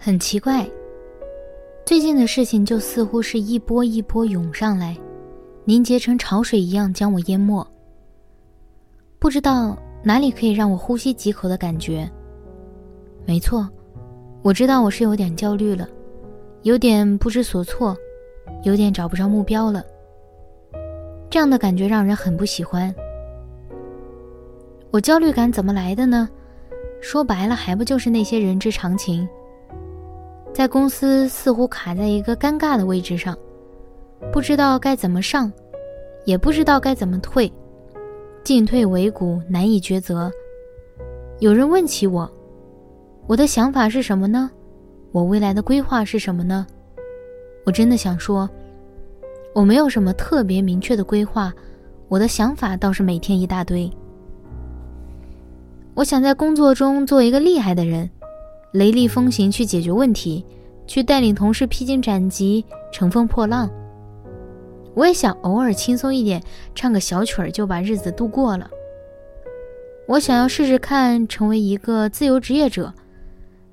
很奇怪，最近的事情就似乎是一波一波涌上来，凝结成潮水一样将我淹没。不知道哪里可以让我呼吸几口的感觉。没错，我知道我是有点焦虑了，有点不知所措，有点找不着目标了。这样的感觉让人很不喜欢。我焦虑感怎么来的呢？说白了，还不就是那些人之常情。在公司似乎卡在一个尴尬的位置上，不知道该怎么上，也不知道该怎么退，进退维谷，难以抉择。有人问起我，我的想法是什么呢？我未来的规划是什么呢？我真的想说，我没有什么特别明确的规划，我的想法倒是每天一大堆。我想在工作中做一个厉害的人。雷厉风行去解决问题，去带领同事披荆斩棘、乘风破浪。我也想偶尔轻松一点，唱个小曲儿就把日子度过了。我想要试试看成为一个自由职业者，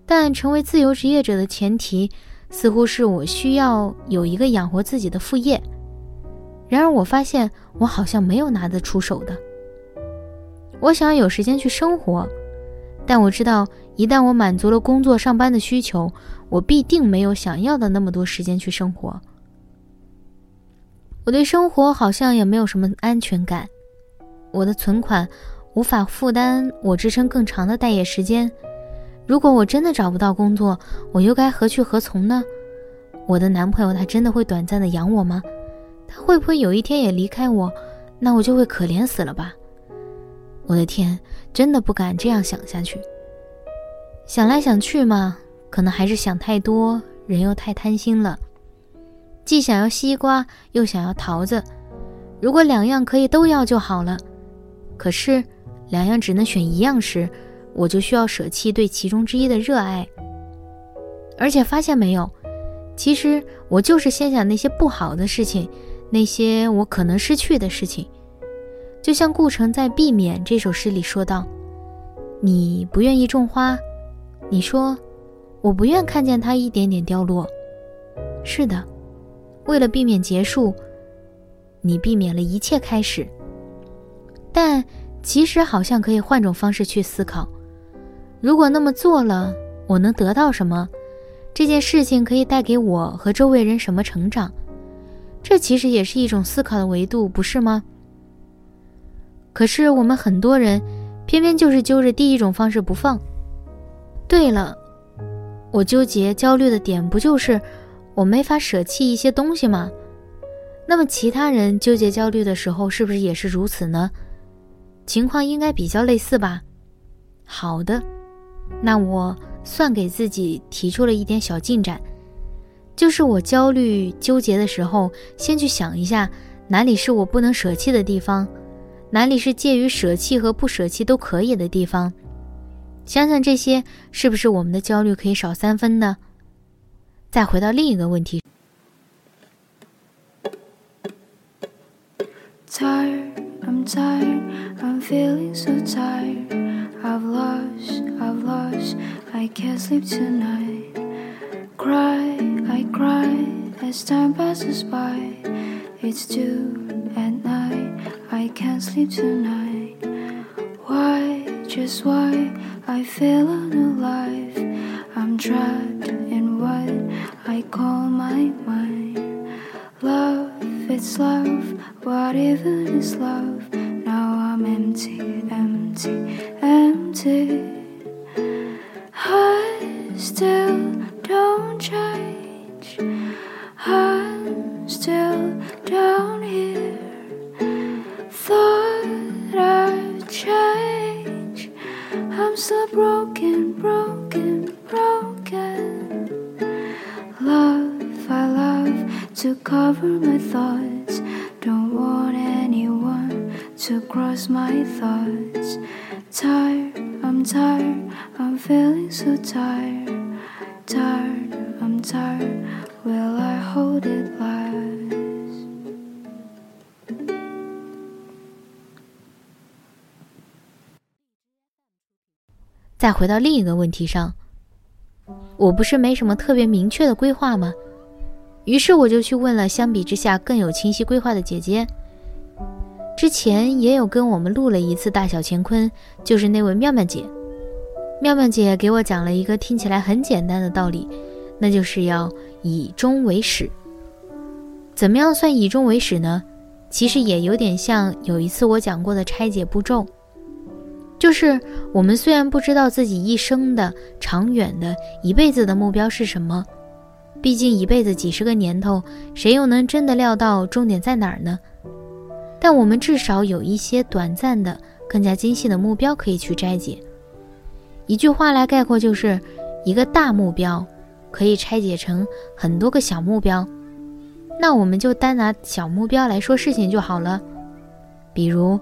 但成为自由职业者的前提似乎是我需要有一个养活自己的副业。然而我发现我好像没有拿得出手的。我想要有时间去生活。但我知道，一旦我满足了工作上班的需求，我必定没有想要的那么多时间去生活。我对生活好像也没有什么安全感，我的存款无法负担我支撑更长的待业时间。如果我真的找不到工作，我又该何去何从呢？我的男朋友他真的会短暂的养我吗？他会不会有一天也离开我？那我就会可怜死了吧？我的天，真的不敢这样想下去。想来想去嘛，可能还是想太多，人又太贪心了。既想要西瓜，又想要桃子，如果两样可以都要就好了。可是，两样只能选一样时，我就需要舍弃对其中之一的热爱。而且发现没有，其实我就是先想那些不好的事情，那些我可能失去的事情。就像顾城在《避免》这首诗里说道：“你不愿意种花，你说我不愿看见它一点点凋落。是的，为了避免结束，你避免了一切开始。但其实好像可以换种方式去思考：如果那么做了，我能得到什么？这件事情可以带给我和周围人什么成长？这其实也是一种思考的维度，不是吗？”可是我们很多人，偏偏就是揪着第一种方式不放。对了，我纠结焦虑的点不就是我没法舍弃一些东西吗？那么其他人纠结焦虑的时候，是不是也是如此呢？情况应该比较类似吧。好的，那我算给自己提出了一点小进展，就是我焦虑纠结的时候，先去想一下哪里是我不能舍弃的地方。哪里是介于舍弃和不舍弃都可以的地方？想想这些，是不是我们的焦虑可以少三分呢？再回到另一个问题。As time passes by, it's two at night. I can't sleep tonight. Why, just why I feel unalive? I'm trapped in what I call my mind. Love, it's love. What even is love? Now I'm empty, empty, empty. I still my thoughts. Tired, I'm tired, I'm feeling so tired. Tired, I'm tired. Will I hold it last? 再回到另一个问题上，我不是没什么特别明确的规划吗？于是我就去问了相比之下更有清晰规划的姐姐。之前也有跟我们录了一次大小乾坤，就是那位妙妙姐。妙妙姐给我讲了一个听起来很简单的道理，那就是要以终为始。怎么样算以终为始呢？其实也有点像有一次我讲过的拆解步骤。就是我们虽然不知道自己一生的长远的一辈子的目标是什么，毕竟一辈子几十个年头，谁又能真的料到终点在哪儿呢？但我们至少有一些短暂的、更加精细的目标可以去拆解。一句话来概括，就是一个大目标可以拆解成很多个小目标。那我们就单拿小目标来说事情就好了，比如。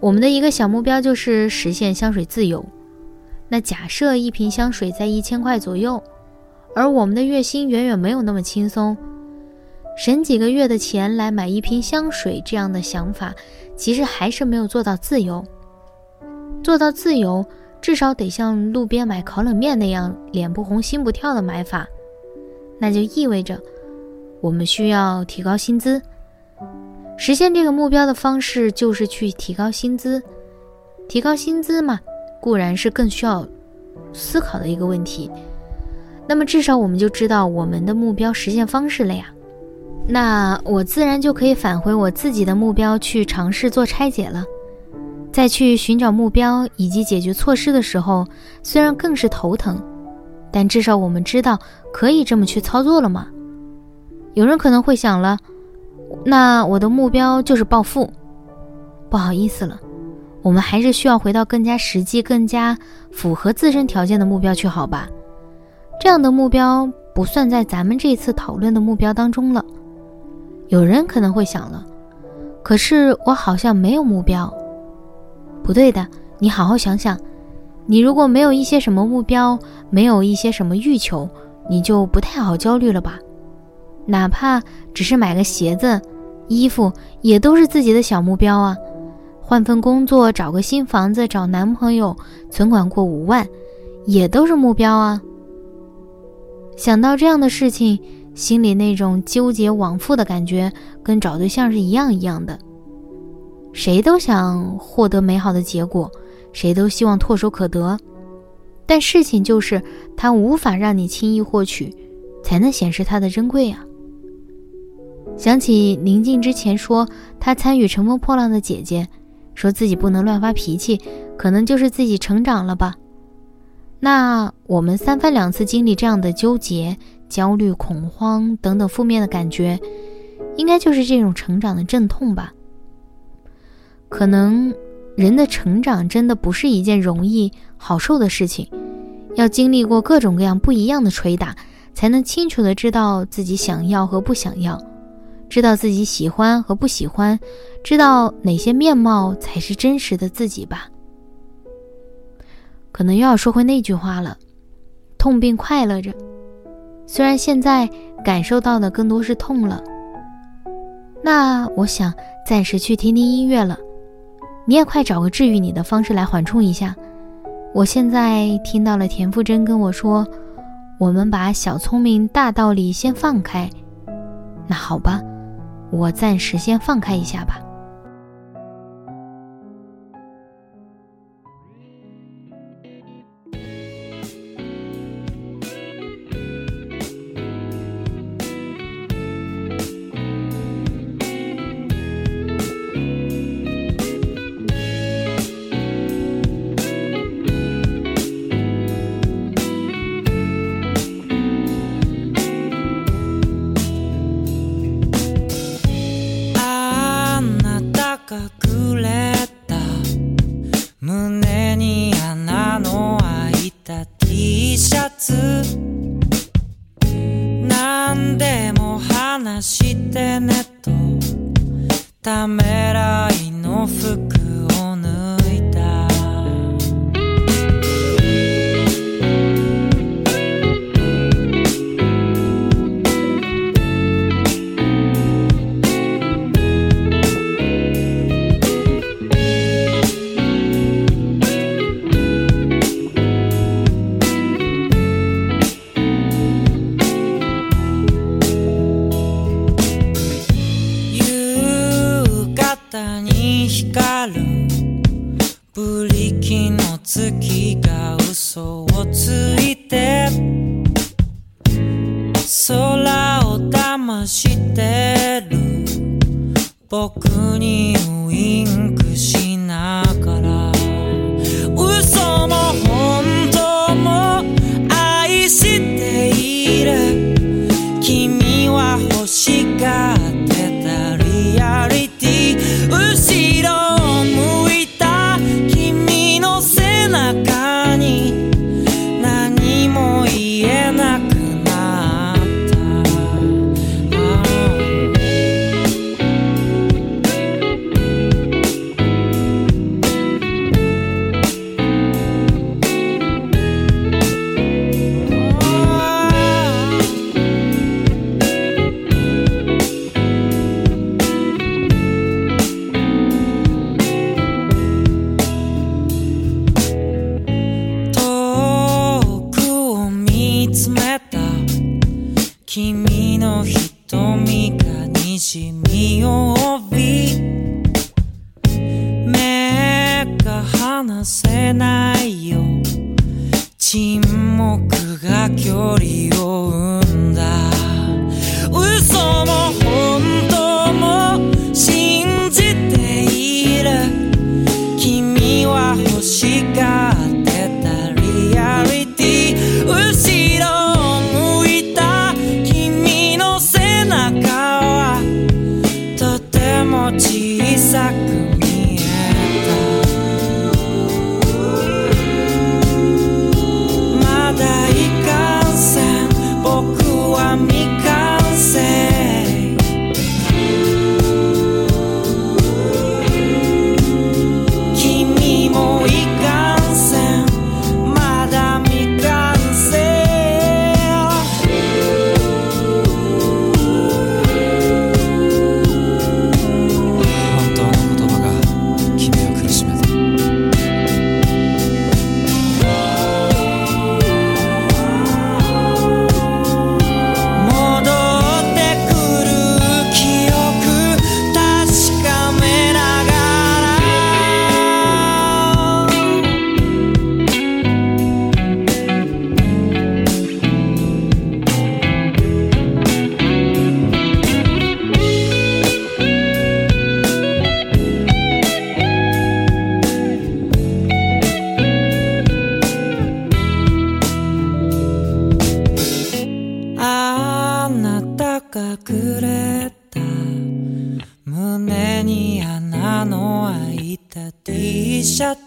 我们的一个小目标就是实现香水自由。那假设一瓶香水在一千块左右，而我们的月薪远远没有那么轻松，省几个月的钱来买一瓶香水，这样的想法其实还是没有做到自由。做到自由，至少得像路边买烤冷面那样脸不红心不跳的买法，那就意味着我们需要提高薪资。实现这个目标的方式就是去提高薪资，提高薪资嘛，固然是更需要思考的一个问题。那么至少我们就知道我们的目标实现方式了呀。那我自然就可以返回我自己的目标去尝试做拆解了。在去寻找目标以及解决措施的时候，虽然更是头疼，但至少我们知道可以这么去操作了嘛。有人可能会想了。那我的目标就是暴富，不好意思了，我们还是需要回到更加实际、更加符合自身条件的目标去，好吧？这样的目标不算在咱们这次讨论的目标当中了。有人可能会想了，可是我好像没有目标。不对的，你好好想想，你如果没有一些什么目标，没有一些什么欲求，你就不太好焦虑了吧？哪怕只是买个鞋子、衣服，也都是自己的小目标啊。换份工作、找个新房子、找男朋友、存款过五万，也都是目标啊。想到这样的事情，心里那种纠结往复的感觉，跟找对象是一样一样的。谁都想获得美好的结果，谁都希望唾手可得，但事情就是它无法让你轻易获取，才能显示它的珍贵啊。想起宁静之前说她参与《乘风破浪的姐姐》，说自己不能乱发脾气，可能就是自己成长了吧。那我们三番两次经历这样的纠结、焦虑、恐慌等等负面的感觉，应该就是这种成长的阵痛吧。可能人的成长真的不是一件容易好受的事情，要经历过各种各样不一样的捶打，才能清楚的知道自己想要和不想要。知道自己喜欢和不喜欢，知道哪些面貌才是真实的自己吧。可能又要说回那句话了，痛并快乐着。虽然现在感受到的更多是痛了，那我想暂时去听听音乐了。你也快找个治愈你的方式来缓冲一下。我现在听到了田馥甄跟我说：“我们把小聪明大道理先放开。”那好吧。我暂时先放开一下吧。テネットためらいの服。に光る。ブリキの月が嘘をついて。空を騙してる。僕にウインクしながら。嘘も本当も愛している。君は欲しがる。your room.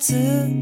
字。